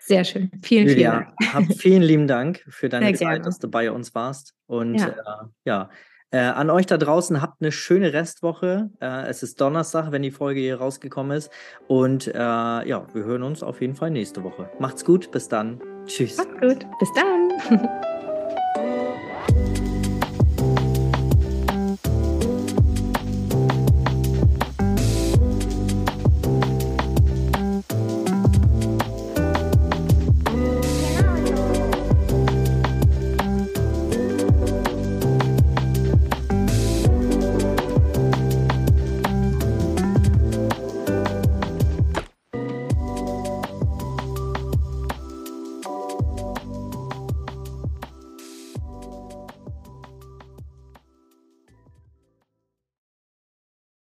Sehr schön. Vielen, Julia, vielen Dank. vielen lieben Dank für deine Zeit, dass du bei uns warst. Und ja, äh, ja. Äh, an euch da draußen habt eine schöne Restwoche. Äh, es ist Donnerstag, wenn die Folge hier rausgekommen ist. Und äh, ja, wir hören uns auf jeden Fall nächste Woche. Macht's gut, bis dann. Tschüss. Macht's gut, bis dann. (laughs)